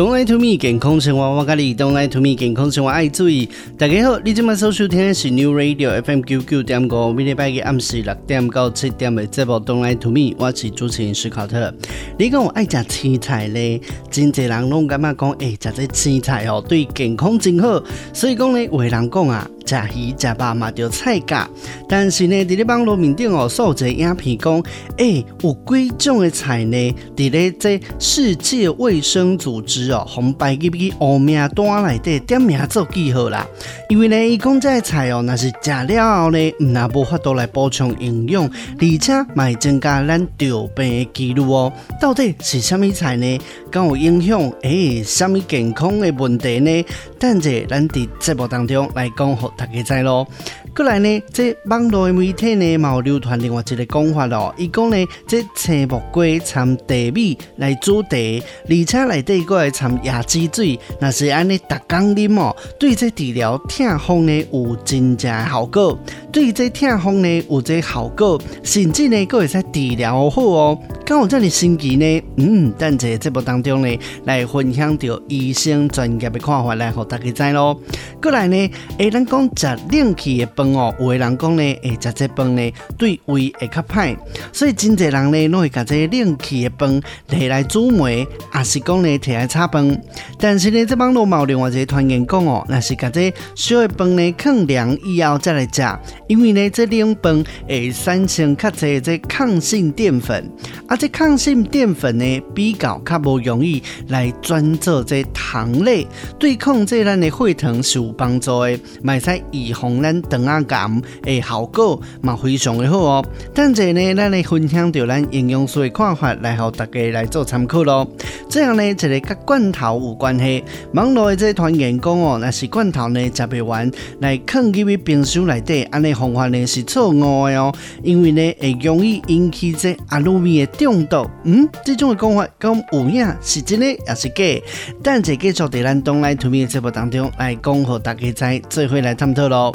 Don't lie to me，健康生活我教你。Don't lie to me，健康生活爱注意。大家好，你今麦收听的是 New Radio FM 九九点五，每礼拜嘅暗时六点到七点嘅节目。Don't lie to me，我是主持人史考特。你讲我爱食青菜咧，真侪人拢感觉讲，诶，食这青菜哦，对健康真好。所以讲咧，有人讲啊。食鱼食肉嘛，着菜价，但是呢，伫咧网络面顶哦，有一个影片讲，诶、欸，有几种的菜呢？伫咧这世界卫生组织哦，红排入去黑名单内底点名做记号啦。因为呢，伊讲这菜哦，若是食了后呢，毋若无法度来补充营养，而且嘛会增加咱得病的几率哦。到底是虾米菜呢？敢有影响？诶、欸，虾米健康的问题呢？等者咱伫节目当中来讲，大家知咯。过来呢，这网络的媒体呢，嘛有流传另外一个讲法咯。伊讲呢，这青木瓜掺茶米来煮茶，而且内底搁会掺椰子水，若是安尼逐工啉哦，对这治疗痛风呢有真正效果。对这痛风呢有这效果，甚至呢搁会使治疗好哦。敢有这么神奇呢？嗯，等者节目当中呢，来分享着医生专业的看法来互大家知咯。过来呢，诶，咱讲食冷气的饭哦，有的人讲呢，诶，食这饭呢对胃会较歹，所以真侪人呢拢会甲这冷气的饭摕来煮糜，也是讲呢摕来炒饭。但是呢，这网络有另外一个团员讲哦，若是甲这烧的饭呢放凉以后再来食，因为呢这冷饭会产生较侪这抗性淀粉，啊，这抗性淀粉呢比较较无容易来转做这糖类，对抗这咱的血糖是有帮助的，买菜预防咱肠仔癌的效果嘛非常的好哦。等者呢，咱来分享着咱营养师的看法，来和大家来做参考咯。这样呢，一个甲罐头有关系，网络的这团员工哦，那是罐头呢食不完，来放入去冰箱内底，安尼方法呢是错误的哦，因为呢会容易引起这阿鲁米的中毒。嗯，这种的讲法讲有影是真的也是假？等者继续在咱 Don't lie to me 的节目当中来讲，和大家在做伙来探讨咯。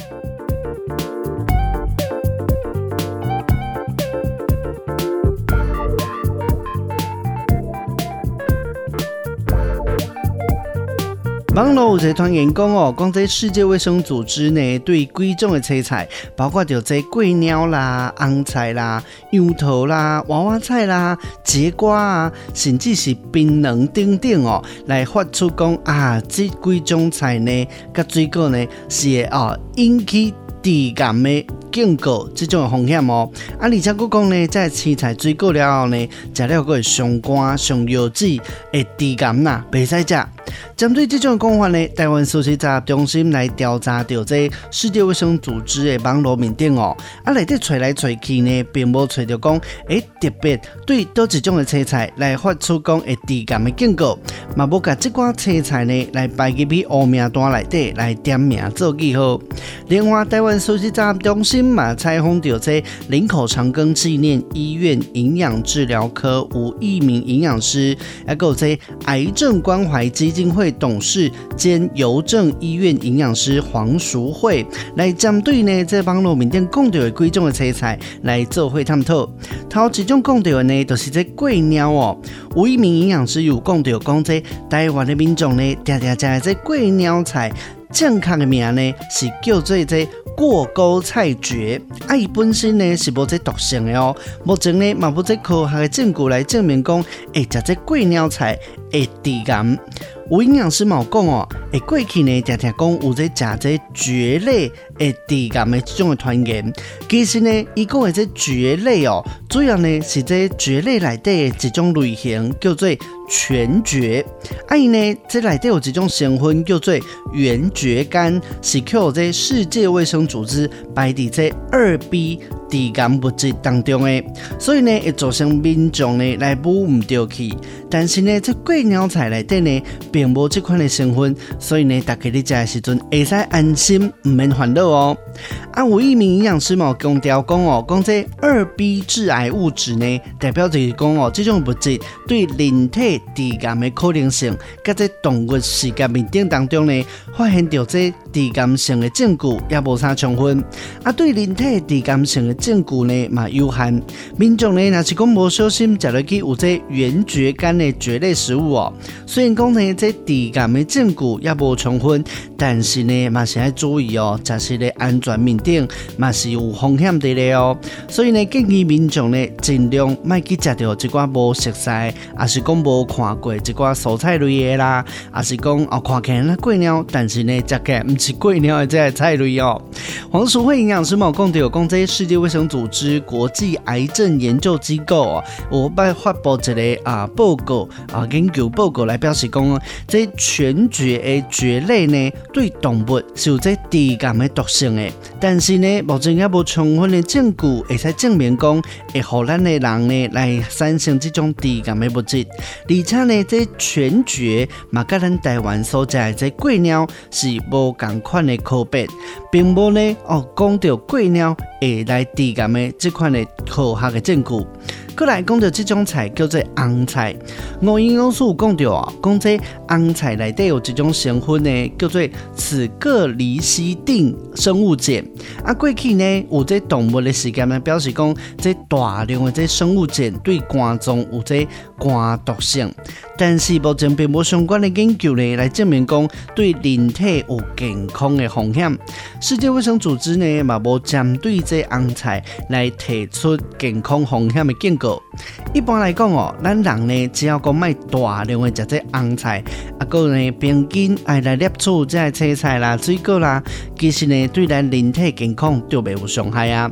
网络有一个团员讲哦，讲这世界卫生组织呢，对几种的青菜，包括着这桂鸟啦、红菜啦、杨桃啦、娃娃菜啦、节瓜啊，甚至是槟榔等等哦，来发出讲啊，这几种菜呢，甲水果呢，是会哦引起致癌的警告，这种风险哦。啊，而且佫讲呢，在青菜水果了后呢，食了佫会伤肝、伤腰子，会致癌呐，袂使食。针对这种讲法呢，台湾首席杂中心来调查到这世界卫生组织的网络面顶哦，啊来底找来找去呢，并无找到讲，诶特别对多几种的青菜来发出讲会致癌的警告，嘛无甲这款青菜呢来排入去黑名单内底来点名做记号。另外，台湾首席杂中心嘛采访到这林口长庚纪念医院营养治疗科吴一鸣营养师，还有这癌症关怀基金会董事兼邮政医院营养师黄淑慧来针对呢，这网络面顶讲到的几种的青菜来做会探讨。头几种讲到的呢，都、是这贵鸟哦。有一名营养师有讲到讲，这台湾的民众呢，常常食这贵鸟菜，正确的名呢是叫做这过沟菜蕨。啊，伊本身呢是无这毒性的哦。目前呢，嘛无这科学的证据来证明讲，会，食这贵鸟菜会致癌。有营养师冇讲哦，诶，过去呢，常常讲有在食这蕨类诶，致癌的这种的传言。其实呢，伊讲的这蕨类哦，主要呢是这蕨类内底的一种类型，叫做全蕨。啊，伊呢，这内底有一种成分叫做原蕨苷，是靠这世界卫生组织排伫这二 B。致癌物质当中诶，所以呢会造成民众呢来补唔到去。但是呢，这贵鸟菜内底呢并无这款的成分，所以呢，大家在食的时阵会使安心，唔免烦恼哦。啊，有一名营养师嘛强调讲哦，讲这二 B 致癌物质呢，代表就是讲哦，这种物质对人体致癌的可能性，甲这动物实验面顶当中呢，发现到这致癌性的证据也无啥充分。啊，对人体致癌性的证据呢嘛有限。民众呢若是讲无小心食落去有这圆蕨苷的蕨类食物哦，虽然讲呢这致癌的证据也无充分，但是呢嘛是要注意哦，食食的安全面顶嘛是有风险的咧哦。所以呢建议民众呢尽量莫去食到一寡无熟悉，也是讲无看过一寡蔬菜类的啦，也是讲哦看起来那贵鸟，但是呢食起来唔是贵鸟的这个菜类哦。黄淑惠营养师嘛讲到有讲这世界卫生组织国际癌症研究机构哦，我拜发布一个啊报告啊研究报告来表示讲，这全绝的蕨类呢对动物是有这致癌的毒性的，但是呢目前也无充分的证据会使证明讲会互咱的人呢来产生这种致癌的物质，而且呢这全绝嘛甲咱台湾所在的这贵鸟是无共款的科别，并无呢哦讲到贵鸟会来致癌的这款的科学的证据。过来讲到这种菜叫做红菜，吴营养师讲到啊，讲这红菜内底有这种成分呢，叫做齿铬离析定生物碱。啊，过去呢有这动物的时间呢，表示讲这大量的这生物碱对肝脏有这肝毒性，但是目前并无相关的研究呢来证明讲对人体有健康的风险。世界卫生组织呢嘛无针对这红菜来提出健康风险的警告。一般来讲哦，咱人呢只要讲买大量的食这红菜，啊，个呢平均爱来摄取这青菜啦、水果啦，其实呢对咱人体健康就没有伤害啊。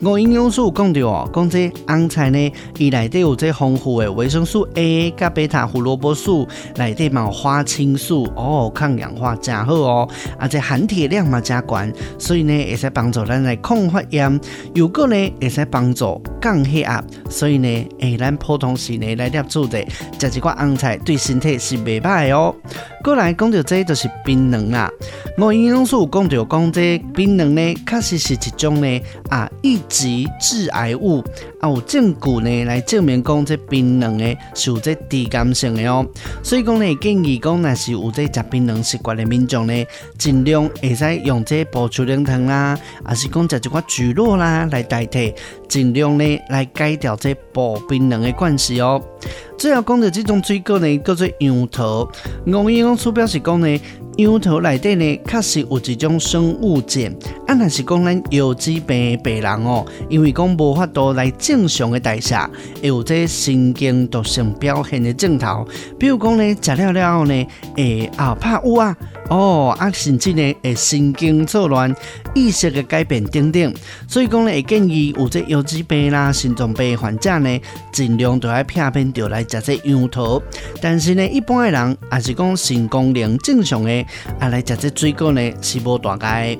我营养师讲到哦，讲这红菜呢，伊内底有这丰富的维生素 A 加贝塔胡萝卜素，内底嘛有花青素哦，抗氧化真好哦，而且含铁量嘛真高，所以呢会使帮助咱来抗发炎，又个呢会使帮助降血压，所以。呢，诶，咱普通时呢来摄取的，食一寡红菜对身体是袂歹哦。过来讲到这就是槟榔啦，我营养师讲到讲这槟榔呢，确实是一种呢啊一级致癌物啊，有证据呢来证明讲这槟榔呢是有这致癌性的哦。所以讲呢建议讲，若是有这食槟榔习惯的民众呢，尽量会使用这保秋灵糖啦，还是讲食一寡蒟蒻啦来代替，尽量呢来改掉这保槟榔的关系哦。最后讲到这种水果呢，叫做杨桃。我营养师表示讲呢，杨桃内底呢，确实有一种生物碱。啊，若是讲咱腰椎病病人哦，因为讲无法度来正常的代谢，会有这神经毒性表现的症头。比如讲呢，食了了后呢，会啊怕乌啊，哦啊，甚至呢会神经错乱、意识的改变等等。所以讲呢，会建议有这腰椎病啦、心脏病患者呢，尽量都要片片着来。食这杨桃，但是呢，一般的人也是讲肾功能正常的，啊来食这水果呢是无大碍。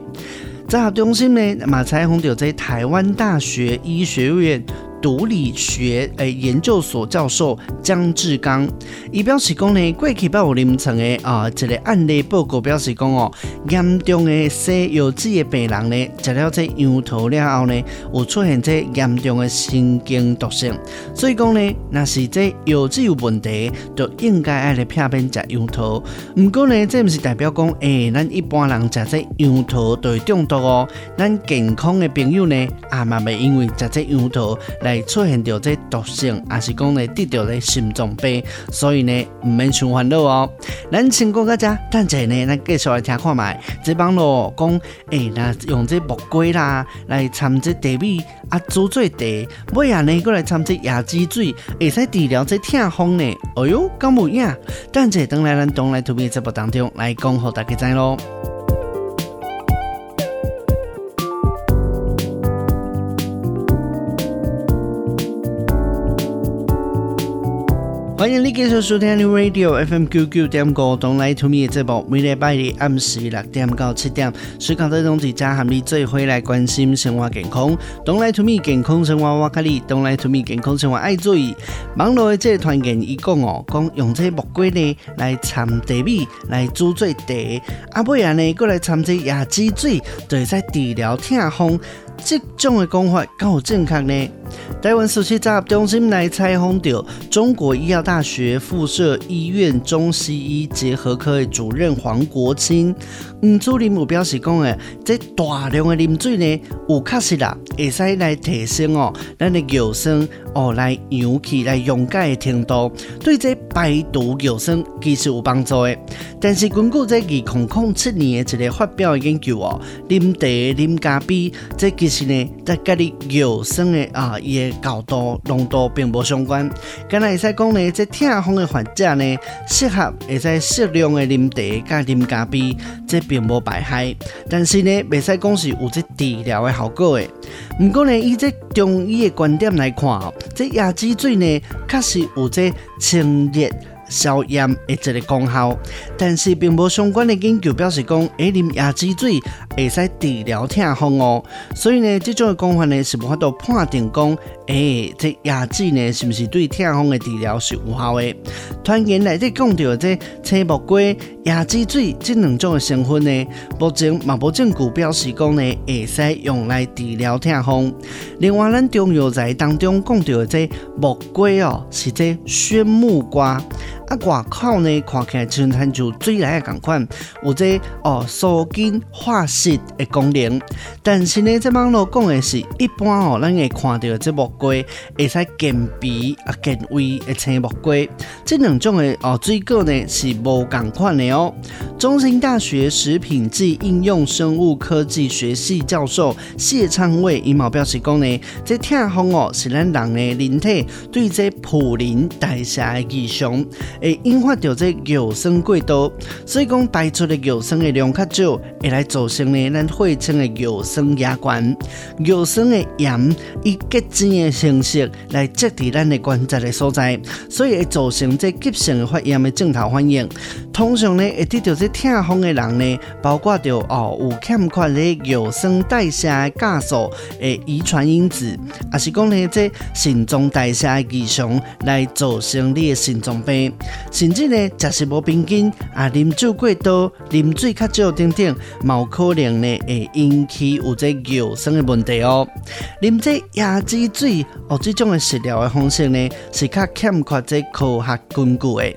在中心呢，马彩虹就在台湾大学医学院。毒理学诶研究所教授江志刚，伊表示讲呢，过去八五临床的啊，一个案例报告表示讲哦，严重的西柚子的病人呢，食了这杨桃了后呢，有出现这严重的神经毒性，所以讲呢，若是这柚子有问题，就应该爱来片片食杨桃。不过呢，这不是代表讲诶、欸，咱一般人食这杨桃就会中毒哦。咱健康的朋友呢，啊嘛未因为食这杨桃来。出现着这毒性，还是讲呢得着咧心脏病，所以呢唔免想烦恼哦。咱先讲到这，等下呢，咱继续来听看卖。这帮咯讲，诶、欸，那用这木瓜啦来掺这茶米啊煮做茶，尾啊呢过来掺这椰子水，会使治疗这痛风呢。哎哟，咁有影。等下等来咱东来图片节目当中来讲，互大家知咯。欢迎你继续收听 New Radio FM 九九点五，Don't Lie to Me 的节目，每礼拜日暗时六点到七点，时刻在同时加和你做伙来关心生活健康。Don't Lie to Me 健康生活我卡哩，Don't Lie to Me 健康生活爱注意。网络的这个团员伊讲哦，讲用这木瓜呢来掺茶米来煮做茶，啊尾啊呢过来掺这椰子水，就会使治疗痛风。这种的讲法够正确呢？台湾暑期杂中心来采访到中国医药大学附设医院中西医结合科的主任黄国清，嗯，主任有表示讲诶，这大量的啉水呢，有确实啦，会使来提升哦，咱的尿酸哦，来氧气来溶解的程度，对这排毒尿酸其实有帮助的。但是根据这二零零七年的一个发表研究哦，啉茶啉咖啡，这其实呢，在跟你尿酸的啊，也高度浓度并不相关。刚才会使讲呢，这痛风的患者呢，适合会使适量的啉茶加啉咖啡，这并无排害。但是呢，未使讲是有这治疗的效果的。不过呢，以这中医的观点来看，这椰子水呢，确实有这清热。消炎的这个功效，但是并无相关的研究表示讲，诶，啉椰子水会使治疗痛风哦。所以呢，这种的讲法呢，是无法度判定讲，诶，这椰子呢，是不是对痛风的治疗是有效的？团员内底讲到这青木瓜、椰子水这两种的成分呢，目前嘛无证据表示讲呢，会使用来治疗痛风。另外，咱中药材当中讲到的这木瓜哦，是这酸木瓜。啊，外口呢看起来像亲像水来的同款，有这哦疏筋化湿的功能。但是呢，这网络讲的是一般哦，咱会看到这木瓜会使健脾啊健胃的青木瓜，这两种的哦水果呢是无同款的哦。中兴大学食品暨应用生物科技学系教授谢昌伟伊嘛表示讲呢，这痛风哦是咱人的人体对这普林代谢的异常。会引发到这尿酸过多，所以讲排出的尿酸的量较少，会来造成呢咱血清的尿酸压关，尿酸的盐以结晶的形式来积在咱的关节的所在，所以会造成这急性发炎的症头反应。通常呢会得到这痛风的人呢，包括着哦有欠缺的尿酸代谢的酵素的遗传因子，也是讲呢这心脏代谢的异常来造成你的心脏病。甚至呢，食食无平均啊，啉酒过多、啉水较少等等，冇可能呢会引起有这尿酸的问题哦。啉这椰子水哦，这种的食疗的方式呢，是较欠缺这科学根据的。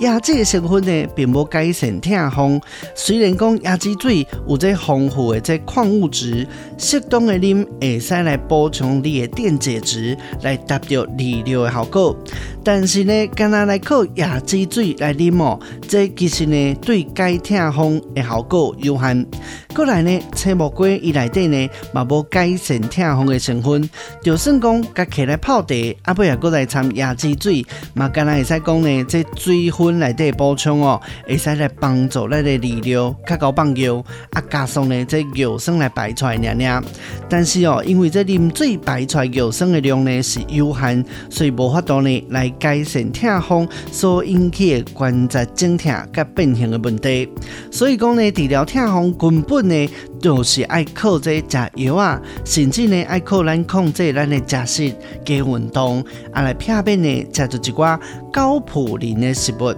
椰子的成分呢，并无改善痛风。虽然讲椰子水有这丰富的这矿物质，适当的啉会使来补充你的电解质，来达到利尿的效果。但是呢，干那来靠椰子水来啉哦，这其实呢对解痛风的效果有限。过来呢，青木瓜伊内底呢嘛无改善痛风的成分，就算讲甲起来泡茶，啊不也过来掺椰子水，嘛干那会使讲呢，这水分内底补充哦，会使来帮助咱的利尿，较高放尿，啊加上呢这尿酸来排出来尔尔。但是哦，因为这啉水排出来尿酸的量呢是有限，所以无法度呢来改善痛风所引起的关节肿痛甲变形的问题。所以讲呢，治疗痛风根本呢就是爱靠这食药啊，甚至呢爱靠咱控制咱的食食加运动，啊来避免呢食着一寡高普林的食物。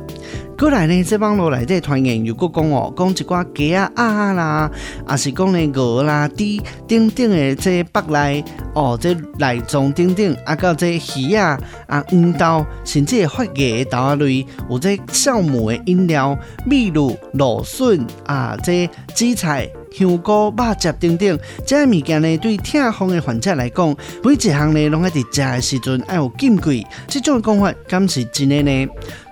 过来呢，这网络内底传言又阁讲哦，讲一寡鸡啊鸭啦，啊是讲呢鹅啦、猪等等的这腹内哦，这内脏等等，啊到这鱼啊、啊黄豆，甚至发芽的豆仔类，有这酵母的饮料、秘鲁芦笋啊，这紫菜。香菇、肉汁等等，这些物件呢，对痛风的患者来讲，每一项呢，拢爱伫食的时阵爱有禁忌。这种讲法，敢是真的呢？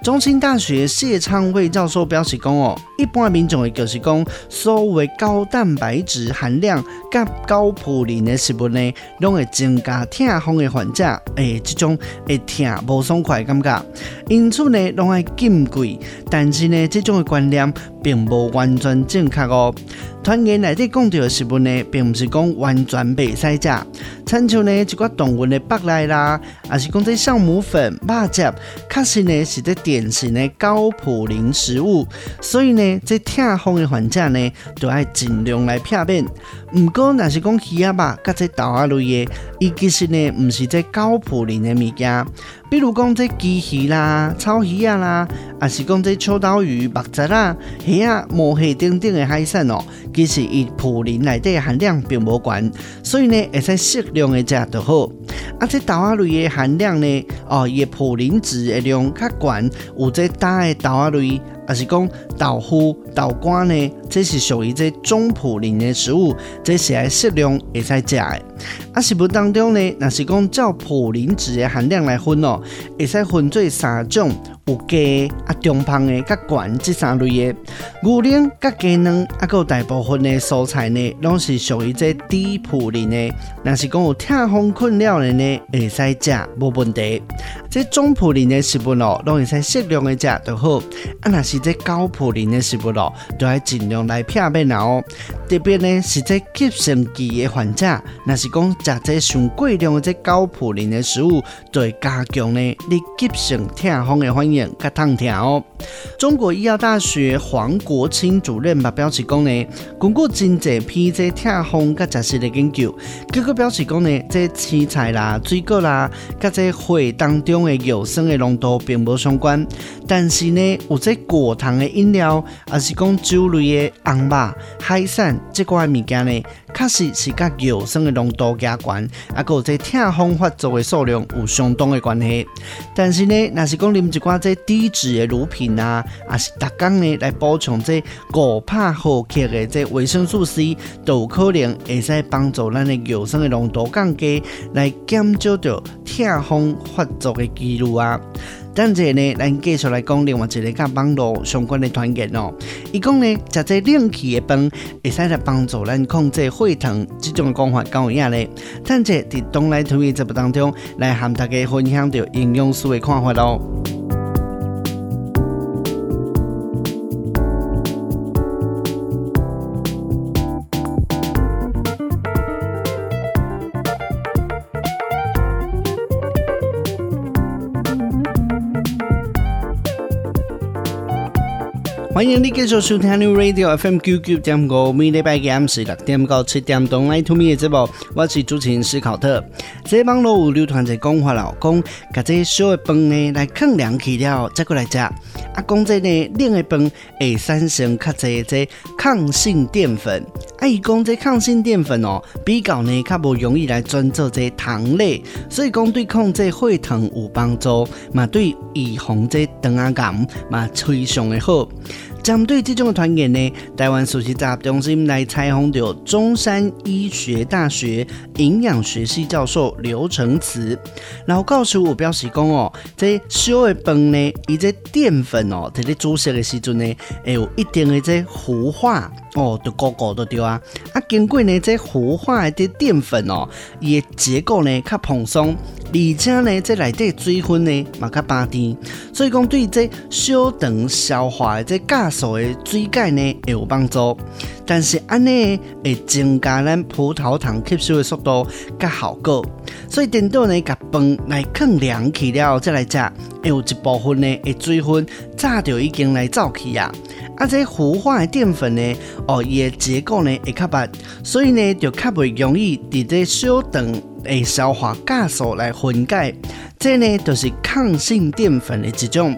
中兴大学谢昌伟教授表示讲哦，一般民众的就是讲，所谓高蛋白质含量甲高普林的食物呢，拢会增加痛风的患者诶，这种会痛无爽快感觉，因此呢，拢爱禁贵。但是呢，这种的观念并无完全正确哦。团员内底讲到的食物呢，并不是讲完全袂使食，亲像呢一寡动物的腹内啦，也是讲这酵母粉、肉汁，确实呢是这典型的高普林食物，所以呢，这痛风的患者呢，都要尽量来避免。不过，若是讲鱼啊肉，甲这豆仔类的，伊其实呢，唔是这高普林的物件。比如讲这鸡鱼啦、草鱼啊啦，还是讲这秋刀鱼、目蛰啦、虾仔、毛蟹等等的海产哦，其实伊普林内底含量并无悬，所以呢，会使适量的食就好。啊，这豆仔类的含量呢，哦，伊普林值的量较悬，有这大的豆仔类。还是讲豆腐、豆干呢？这是属于这中普林的食物，这是爱适量会使食的。啊，食物当中呢，若是讲照普林值的含量来分哦，会使分做三种。有鸡啊，中胖的、甲悬这三类的牛奶、甲鸡卵，啊，有大部分的蔬菜呢，拢是属于这低普林的。若是讲有痛风困扰的呢，会使食无问题。这中普林的食物咯，拢会使适量的食就好。啊，若是这高普林的食物咯，都要尽量来避免哦。特别呢是这急性期的患者，若是讲食这上过量的这高普林的食物，就会加强呢你急性痛风的反应。较烫痛哦！中国医药大学黄国清主任嘛表示讲呢，经过真侪批这痛风甲食食的研究，结果表示讲呢，这青菜啦、水果啦，甲这血当中的有酸的浓度并无相关，但是呢，有这果糖的饮料，还是讲酒类的红肉、海产这块物件呢，确实是甲有酸的浓度加悬，啊，个这痛风发作的数量有相当的关系。但是呢，若是讲啉一寡这低脂的乳品啊，也是逐工呢来补充这五百毫克的这维生素 C，都有可能会使帮助咱的尿酸的浓度降低，来减少着痛风发作的记录啊。等者呢，咱继续来讲另外一个甲网络相关的团结哦。伊讲呢，食这冷气的饭会使来帮助咱控制血糖，这种讲法够有影咧。等者伫东来推节目当中来和大家分享着营养师的看法咯。欢迎你继续收听 New Radio FM 九九点五，每礼拜二是六点到七点钟来听我的节目，我是主持人斯考特。这网络有流传一个讲法了，讲把这烧的饭呢来放凉去了，再过来吃。啊，讲这呢冷的饭会产生较侪这抗性淀粉。啊，伊讲这抗性淀粉哦，比较呢较无容易来转做这糖类，所以讲对控制血糖有帮助，嘛对预防这肠啊癌嘛非常的好。针对这种的团员呢，台湾首席杂志中心来采访到中山医学大学营养学系教授刘成慈，然后告诉我表示讲哦，这烧的饭呢，伊这淀粉哦，在你煮食的时阵呢，会有一定的这糊化哦，就高高都对啊，啊，经过呢这糊化的淀粉哦，伊的结构呢较蓬松。而且呢，这内底水分呢嘛较巴甜，所以讲对这小肠消化的这酵素的水解呢会有帮助。但是安尼会增加咱葡萄糖吸收的速度较好个，所以等到呢甲饭来放凉去了再来食，会有一部分呢的水分早就已经来走去啊。啊，这糊化的淀粉呢，哦，伊的结构呢会较白，所以呢就较袂容易伫这小肠。诶，消化酵素来分解，这呢、就是抗性淀粉的一种。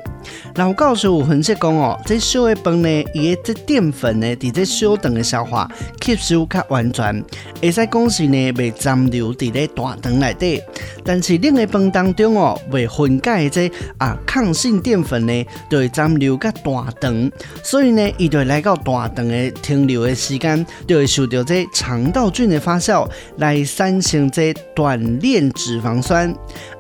老教授有分析讲哦，这烧的饭呢，伊的这淀粉呢，伫这小肠的消化吸收较完全，会使讲是呢未残留伫咧大肠内底。但是另一饭当中哦，未分解的这啊抗性淀粉呢，就会残留较大肠，所以呢，伊就会来到大肠的停留的时间，就会受到这肠道菌的发酵来产生这短链脂肪酸。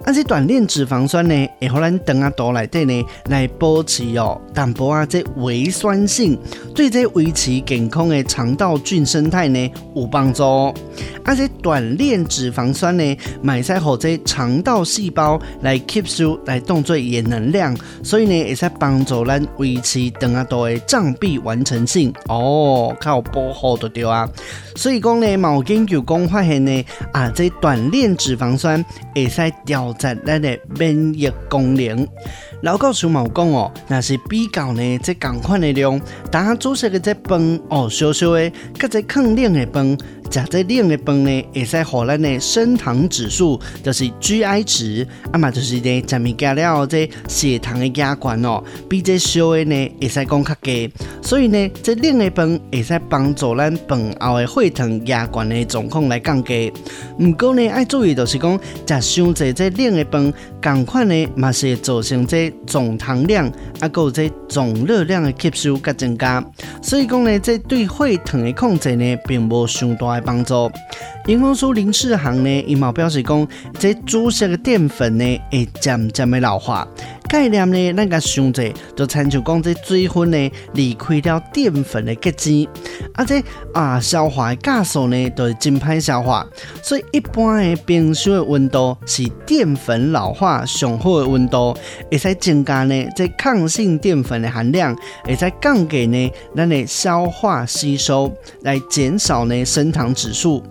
啊，这短链脂肪酸呢，会让咱肠仔肚内底呢来保持哦淡薄啊这微酸性，对这维持健康的肠道菌生态呢有帮助。而且短链脂肪酸呢，买在后这肠道细胞来吸收来当作也能量，所以呢也在帮助咱维持肠仔肚的胀壁完成性哦，靠保护的对啊。所以讲呢，某研究讲发现呢，啊，这短链脂肪酸会使调节咱的免疫功能。老教授毛讲哦，那是比较呢，这同款的量，大家煮食的这饭哦，烧烧的，跟这抗冷的饭。食这冷的饭呢，会使让咱的升糖指数，就是 GI 值，啊嘛就是呢，食物件了这血糖的压关哦，比这烧的呢，会使讲较低。所以呢，这冷的饭会使帮助咱饭后的血糖压关的状况来降低。不过呢，爱注意就是讲，食伤济这冷的饭，同款呢，嘛是会造成这总糖量，啊，还有这总热量的吸收甲增加。所以讲呢，这对血糖的控制呢，并无上大。帮助。营养师林世行呢，伊毛表示讲，这煮食的淀粉呢，会渐渐的老化。概念呢，咱个想者就参照讲，这水分呢离开了淀粉的结晶，啊，这啊消化的加速呢，都是真歹消化。所以一般的冰箱的温度是淀粉老化上好的温度，会使增加呢这抗性淀粉的含量，会使降低呢咱的消化吸收，来减少呢升糖指数。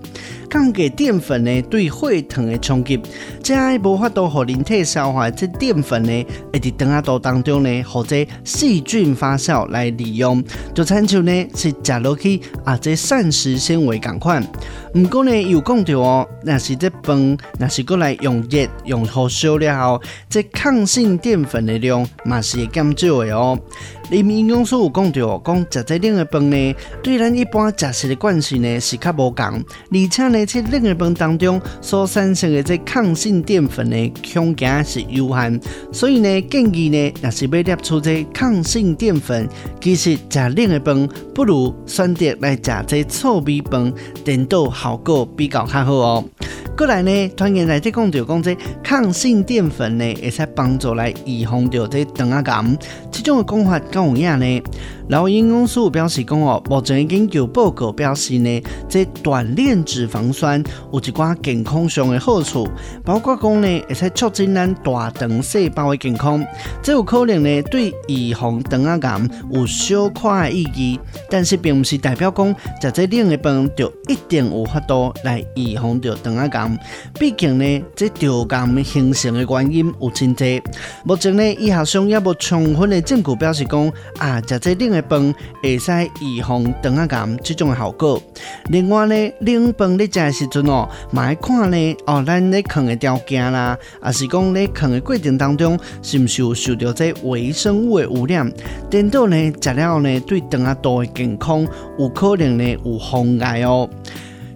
降低淀粉呢对血糖的冲击，这样无法度互人体消化这淀粉呢，会伫肠仔肚当中呢，或者细菌发酵来利用，就亲像呢是食落去啊，这膳食纤维共款。不过呢有讲到哦，若是这饭，若是过来用热用火烧了后，这抗性淀粉的量嘛是会减少的哦。林营养师有讲到，讲食这冷的饭呢，对咱一般食食的惯性呢是较无共，而且呢，这冷的饭当中所产生的这抗性淀粉的空间是有限，所以呢，建议呢，若是要摄取这抗性淀粉，其实食冷的饭不如选择来食这糙米饭，颠倒效果比较较好哦。过来呢，团员来这讲到讲这抗性淀粉呢，会使帮助来预防掉这肠仔癌，这种的讲法够有影呢？老营养师表示讲哦，目前研究报告表示呢，这短链脂肪酸有一寡健康上的好处，包括讲呢，会使促进咱大肠细胞的健康，这有可能呢对预防肠癌有小可的意义，但是并不是代表讲食这冷的饭就一定有法度来预防着肠癌，毕竟呢，这肠癌形成的原因有真多，目前呢，医学上也无充分的证据表示讲啊，食这冷的饭会使预防肠仔癌这种的效果。另外呢，冷饭你食的时阵哦，嘛要看呢哦，咱咧啃的条件啦，啊是讲咧啃的过程当中，是毋是有受到这微生物的污染？颠倒呢，食了呢，对肠仔肚的健康有可能呢有妨碍哦。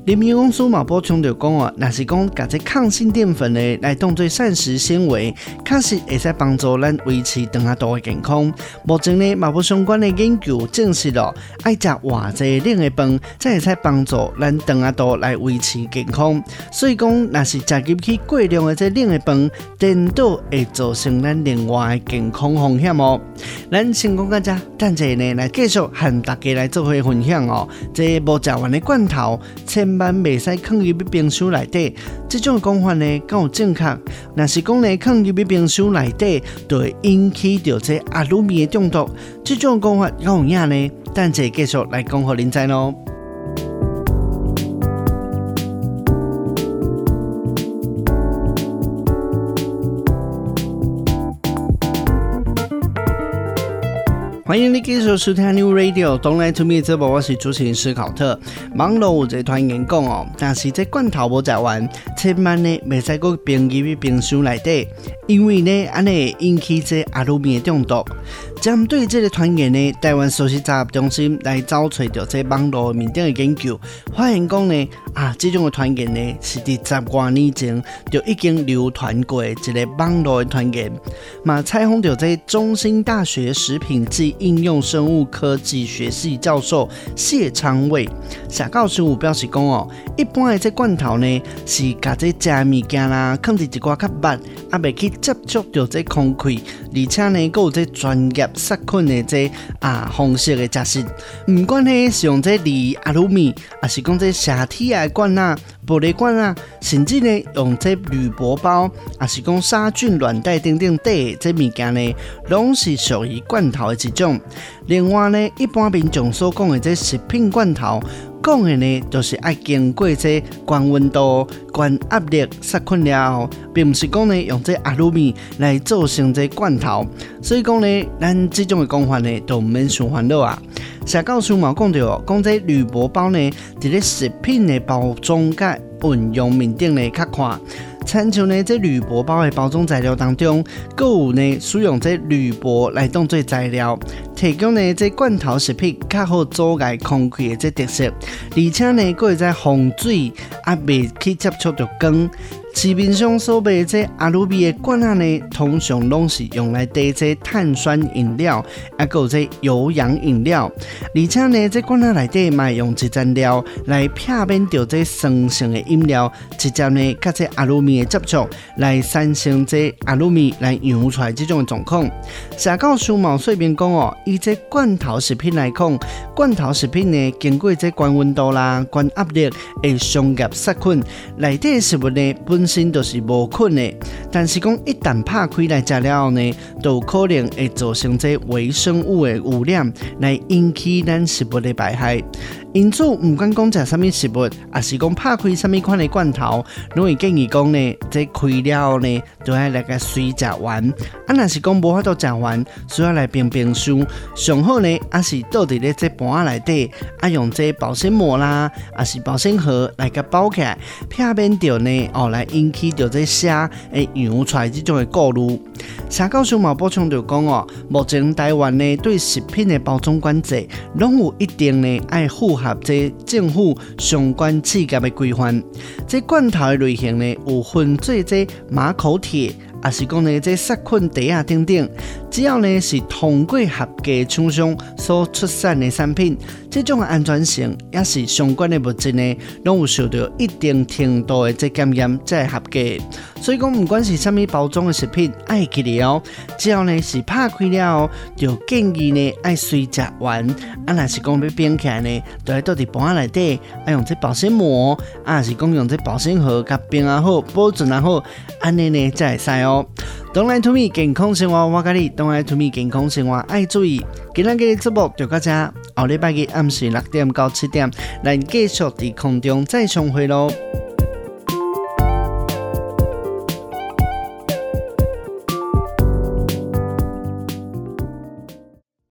林明公司嘛补充着讲哦，若是讲甲这抗性淀粉呢来当做膳食纤维，确实会使帮助咱维持肠仔肚的健康。目前呢，嘛无相关的研究证实咯，爱食偌济冷的饭，才会使帮助咱肠仔肚来维持健康。所以讲，若是食入去过量的这冷的饭，颠倒会造成咱另外的健康风险哦。咱先讲到这，等下呢来继续和大家来做回分享哦。这无食完的罐头，千万袂使放入冰箱内底，这种讲法呢，够正确。若是讲呢，放入冰箱内底，就会引起着这阿鲁米的中毒。这种讲法够有影呢？等下继续来讲互恁知咯。欢迎你继续收听 New Radio Don't Lie to Me 这部我是主持人斯考特。网络有这团员讲哦，但是这罐头无食完，千万呢袂使搁冰入冰箱内底，因为呢安尼会引起这阿鲁米的中毒。针对这个团员呢，台湾首席杂中心来找找到这网络面顶的研究，发现讲呢啊，这种的团员呢是伫十多年前就已经流传过一个网络的团员，嘛采访到这中兴大学食品暨应用生物科技学系教授谢昌伟，社教师有表示讲哦，一般的这罐头呢是甲这食物件啦，放伫一寡较密，啊未去接触到这空气，而且呢，佫有这专业杀菌的这啊方式的食食，不管呢是用这铝、阿鲁米，还是讲这硒铁的罐啊、玻璃罐啊，甚至呢用这铝箔包，还是讲杀菌软袋等等底这物件呢，拢是属于罐头的一种。另外呢，一般民众所讲的这食品罐头。讲的呢，就是爱经过这高温度、高压力杀菌了后，并不是讲呢用这阿鲁米来做成这罐头。所以讲呢，咱这种的讲法呢，都唔免想烦恼啊。社教书嘛讲到，讲这铝箔包呢，伫咧食品的包装甲运用面顶呢较宽。亲像呢，这铝箔包的包装材料当中，阁有呢使用这铝箔来当做材料，提供呢这罐头食品较好阻碍空气的这特色，而且呢，阁会在防水，也未去接触到光。市面上所卖这阿鲁米的罐仔呢，通常拢是用来兑这碳酸饮料，还有这有氧饮料。而且呢，这罐仔内底嘛用一层料来避免掉这酸性的饮料，直接呢甲这阿鲁米的接触，来产生这阿鲁米来扬出来这种状况。社教书毛说明讲哦，以这罐头食品来讲，罐头食品呢经过这高温度啦、高压力的商业杀菌，内底食物呢本本身都是无菌的，但是讲一旦拍开来食了后呢，都可能会造成这微生物的污染，来引起咱食物的排害。因此，唔管讲食什么食物，也是讲拍开什么款的罐头，拢会建议讲呢，即开了后呢，就要来个水食完。啊，若是讲无法度食完，需要来冰冰箱。上好呢，还是倒伫咧即盘仔内底，啊，用即保鲜膜啦，还是保鲜盒来个包起来，避免掉呢，哦，来引起掉这虾诶扬出来这种的过滤。社教书嘛补充着讲哦，目前台湾呢对食品的包装管制，拢有一定呢爱符合这政府相关企业的规范。这罐头的类型呢有分做这马口铁。也是讲呢，这杀菌袋啊等等，只要呢是通过合格厂商所出产的产品，这种安全性也是相关的物质呢，拢有受到一定程度的这检验才合格。所以讲，不管是什么包装的食品，爱记得哦，只要呢是拍开了，就建议呢爱随食完。啊，若是讲要冰起来呢，就要倒伫盘内底，爱用这保鲜膜，啊，是讲用这保鲜盒，甲冰啊好，保存啊好，安尼呢才会使哦。Don't lie to me，健康生活我教你。Don't lie to me，健康生活爱注意。今日嘅节目就到这，下礼拜日暗时六点到七点，来继续在空中再相会喽。